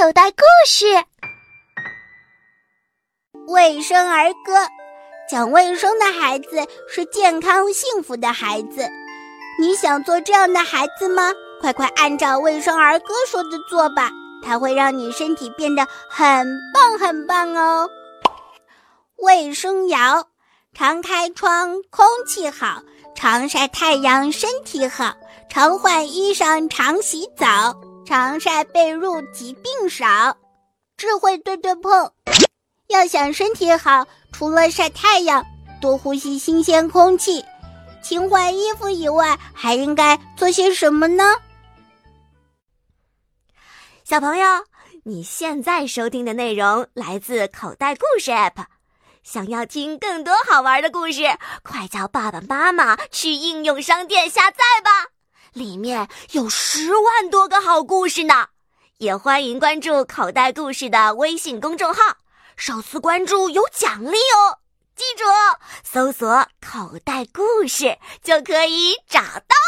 口袋故事：卫生儿歌，讲卫生的孩子是健康幸福的孩子。你想做这样的孩子吗？快快按照卫生儿歌说的做吧，它会让你身体变得很棒很棒哦。卫生谣：常开窗，空气好；常晒太阳，身体好；常换衣裳，常洗澡。常晒被褥，疾病少。智慧对对碰，要想身体好，除了晒太阳、多呼吸新鲜空气、勤换衣服以外，还应该做些什么呢？小朋友，你现在收听的内容来自口袋故事 App。想要听更多好玩的故事，快叫爸爸妈妈去应用商店下载吧。里面有十万多个好故事呢，也欢迎关注口袋故事的微信公众号，首次关注有奖励哦！记住，搜索“口袋故事”就可以找到。